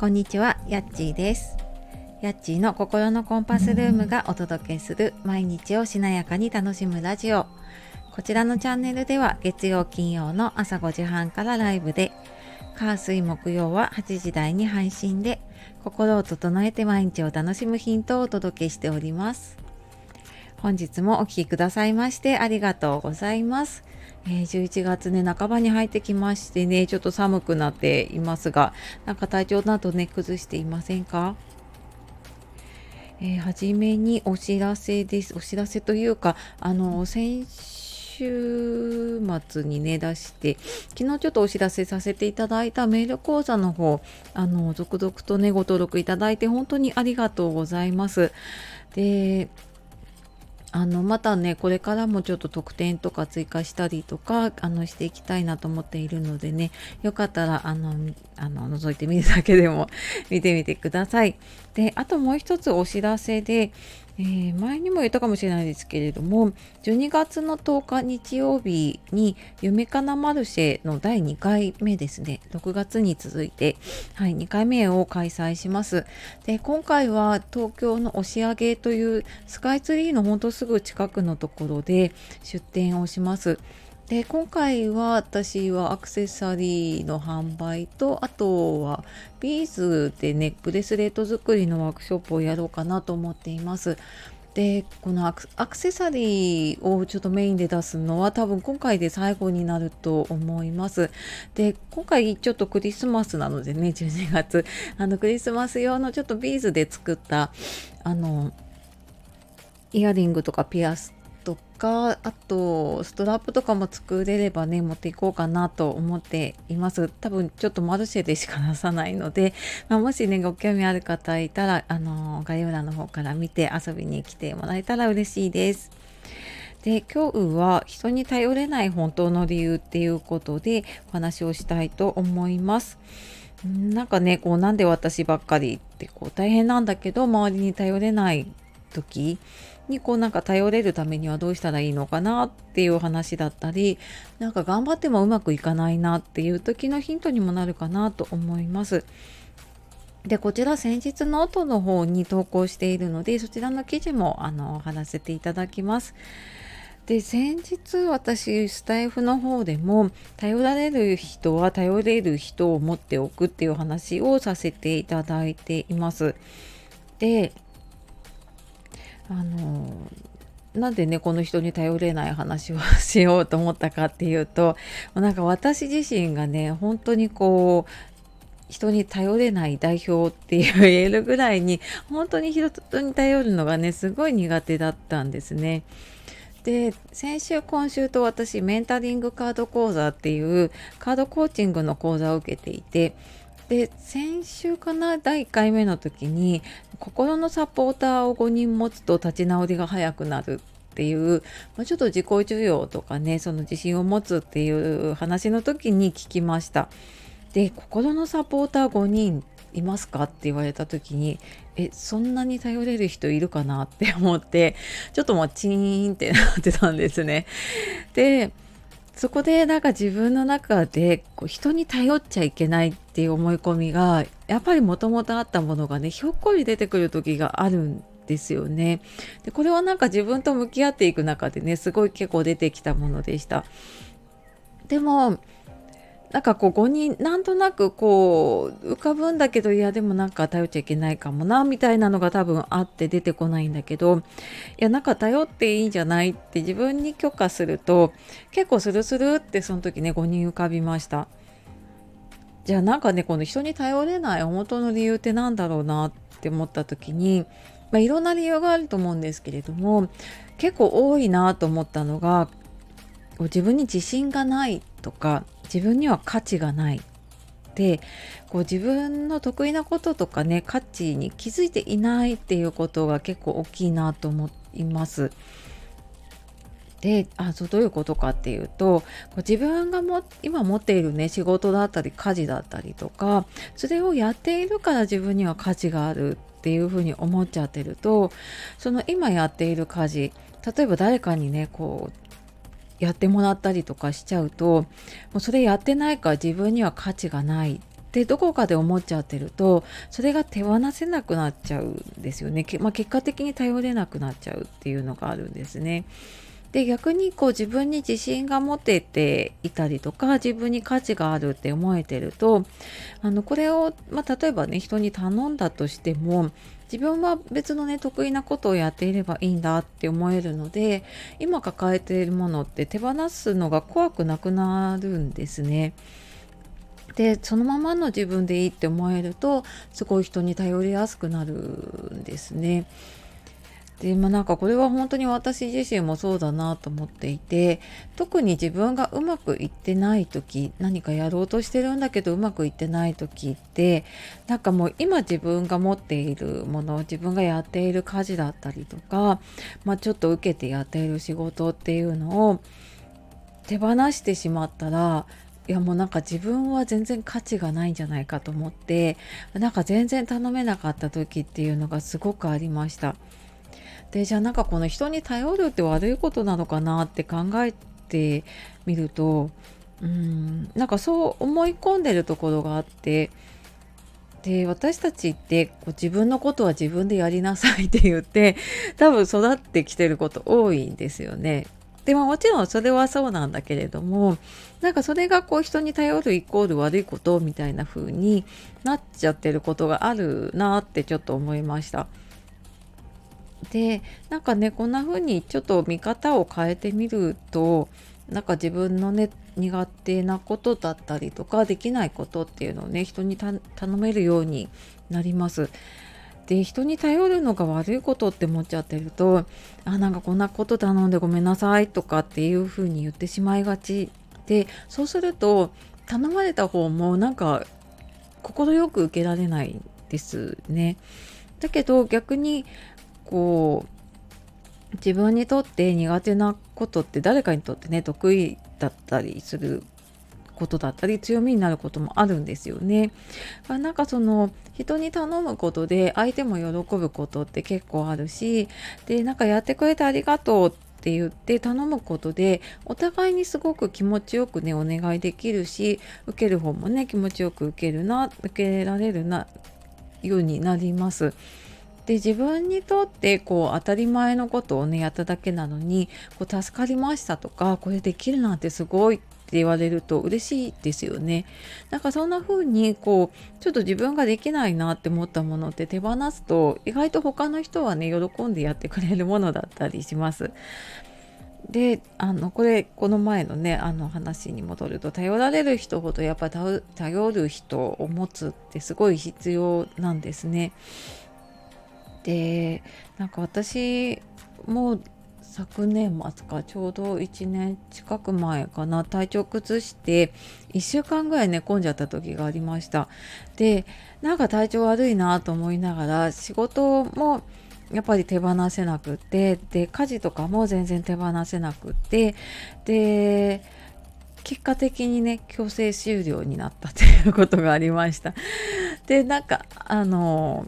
こんにちは、やっちーです。やっちーの心のコンパスルームがお届けする毎日をしなやかに楽しむラジオ。こちらのチャンネルでは月曜金曜の朝5時半からライブで、火水木曜は8時台に配信で、心を整えて毎日を楽しむヒントをお届けしております。本日もお聴きくださいましてありがとうございます。えー11月ね半ばに入ってきましてねちょっと寒くなっていますがなんか体調などね崩していませんか？えーはじめにお知らせです。お知らせというかあの先週末にね出して昨日ちょっとお知らせさせていただいたメール講座の方あの続々とねご登録いただいて本当にありがとうございます。であのまたねこれからもちょっと特典とか追加したりとかあのしていきたいなと思っているのでねよかったらあのあの覗いてみるだけでも見てみてください。であともう一つお知らせで、えー前にも言ったかもしれないですけれども12月の10日日曜日に夢かなマルシェの第2回目ですね6月に続いて、はい、2回目を開催します。で今回は東京の押上というスカイツリーのほんとすぐ近くのところで出店をします。で今回は私はアクセサリーの販売とあとはビーズでねブレスレット作りのワークショップをやろうかなと思っています。でこのアクセサリーをちょっとメインで出すのは多分今回で最後になると思います。で今回ちょっとクリスマスなのでね12月あのクリスマス用のちょっとビーズで作ったあのイヤリングとかピアスとかあとストラップとかも作れればね持っていこうかなと思っています。多分ちょっとマルシェでしか出さないので、まあ、もしねご興味ある方いたらあの概要欄の方から見て遊びに来てもらえたら嬉しいです。で今日は人に頼れない本当の理由っていうことでお話をしたいと思います。なんかねこうなんで私ばっかりってこう大変なんだけど周りに頼れない時にこうなんか頼れるためにはどうしたらいいのかなっていう話だったりなんか頑張ってもうまくいかないなっていう時のヒントにもなるかなと思います。でこちら先日ノートの方に投稿しているのでそちらの記事もあの貼らせていただきます。で先日私スタイフの方でも頼られる人は頼れる人を持っておくっていう話をさせていただいています。であのなんでねこの人に頼れない話をしようと思ったかっていうとなんか私自身がね本当にこう人に頼れない代表って言えるぐらいに本当に人に頼るのがねすごい苦手だったんですね。で先週今週と私メンタリングカード講座っていうカードコーチングの講座を受けていてで先週かな第1回目の時に心のサポーターを5人持つと立ち直りが早くなるっていう、まあ、ちょっと自己需要とかねその自信を持つっていう話の時に聞きました。で心のサポーター5人いますかって言われた時にえそんなに頼れる人いるかなって思ってちょっともうチーンってなってたんですね。でそこでなんか自分の中でこう人に頼っちゃいけないっていう思い込みがやっぱりもともとあったものがねひょっこり出てくる時があるんですよね。でこれはなんか自分と向き合っていく中でねすごい結構出てきたものでした。でもなんかこう5人なんとなくこう浮かぶんだけどいやでもなんか頼っちゃいけないかもなみたいなのが多分あって出てこないんだけどいやなんか頼っていいんじゃないって自分に許可すると結構スルスルってその時ね5人浮かびました。じゃあなんかねこの人に頼れない本当の理由ってなんだろうなって思った時に、まあ、いろんな理由があると思うんですけれども結構多いなと思ったのが自分に自信がないとか自分には価値がないでこう自分の得意なこととかね価値に気づいていないっていうことが結構大きいなと思います。であそうどういうことかっていうとこう自分がも今持っているね仕事だったり家事だったりとかそれをやっているから自分には価値があるっていうふうに思っちゃってるとその今やっている家事例えば誰かにねこうやってもらったりとかしちゃうともうそれやってないから自分には価値がないってどこかで思っちゃってるとそれが手放せなくなっちゃうんですよね、まあ、結果的に頼れなくなっちゃうっていうのがあるんですね。で逆にこう自分に自信が持てていたりとか自分に価値があるって思えてるとあのこれを、まあ、例えばね人に頼んだとしても自分は別のね得意なことをやっていればいいんだって思えるので今抱えているものって手放すのが怖くなくなるんですね。でそのままの自分でいいって思えるとすごい人に頼りやすくなるんですね。でまあなんかこれは本当に私自身もそうだなと思っていて特に自分がうまくいってない時何かやろうとしてるんだけどうまくいってない時ってなんかもう今自分が持っているもの自分がやっている家事だったりとか、まあ、ちょっと受けてやっている仕事っていうのを手放してしまったらいやもうなんか自分は全然価値がないんじゃないかと思ってなんか全然頼めなかった時っていうのがすごくありました。でじゃあなんかこの人に頼るって悪いことなのかなって考えてみるとうんなんかそう思い込んでるところがあってで私たちってこう自分のことは自分でやりなさいって言って多分育ってきてること多いんですよね。でももちろんそれはそうなんだけれどもなんかそれがこう人に頼るイコール悪いことみたいな風になっちゃってることがあるなってちょっと思いました。でなんかねこんな風にちょっと見方を変えてみるとなんか自分のね苦手なことだったりとかできないことっていうのをね人に頼めるようになります。で人に頼るのが悪いことって思っちゃってるとあなんかこんなこと頼んでごめんなさいとかっていう風に言ってしまいがちでそうすると頼まれた方もなんか快く受けられないですね。だけど逆にこう自分にとって苦手なことって誰かにとってね得意だったりすることだったり強みになることもあるんですよね。なんかその人に頼むことで相手も喜ぶことって結構あるしでなんかやってくれてありがとうって言って頼むことでお互いにすごく気持ちよくねお願いできるし受ける方もね気持ちよく受けるな受けられるなようになります。で自分にとってこう当たり前のことをねやっただけなのにこう助かりましたとかこれできるなんてすごいって言われると嬉しいですよね。なんかそんな風にこうちょっと自分ができないなって思ったものって手放すと意外と他の人はね喜んでやってくれるものだったりします。であのこれこの前のねあの話に戻ると頼られる人ほどやっぱ頼る人を持つってすごい必要なんですね。でなんか私も昨年末かちょうど1年近く前かな体調崩して1週間ぐらい寝込んじゃった時がありました。でなんか体調悪いなと思いながら仕事もやっぱり手放せなくってで家事とかも全然手放せなくってで結果的にね強制終了になったっていうことがありました。でなんかあの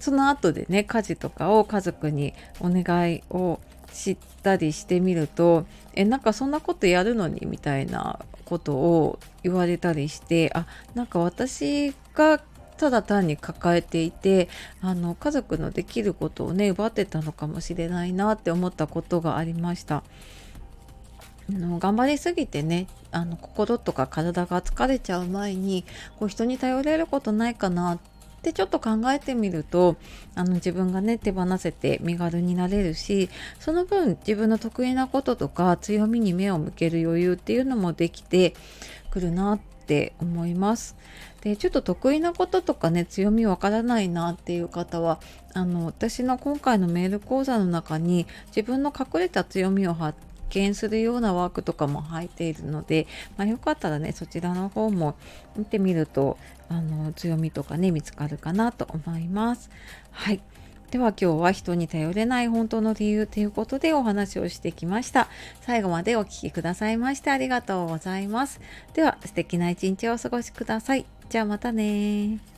その後でね家事とかを家族にお願いをしたりしてみるとえなんかそんなことやるのにみたいなことを言われたりしてあなんか私がただ単に抱えていてあの家族のできることをね奪ってたのかもしれないなって思ったことがありました。あの頑張りすぎてねあの心とか体が疲れちゃう前にこう人に頼れることないかなっでちょっと考えてみるとあの自分がね手放せて身軽になれるしその分自分の得意なこととか強みに目を向ける余裕っていうのもできてくるなって思います。でちょっと得意なこととかね強みわからないなっていう方はあの私の今回のメール講座の中に自分の隠れた強みを発見するようなワークとかも入っているので、まあ、よかったらねそちらの方も見てみるとあの強みとかね見つかるかなと思います。はいでは今日は人に頼れない本当の理由ということでお話をしてきました。最後までお聴きくださいましてありがとうございます。では素敵な一日をお過ごしください。じゃあまたね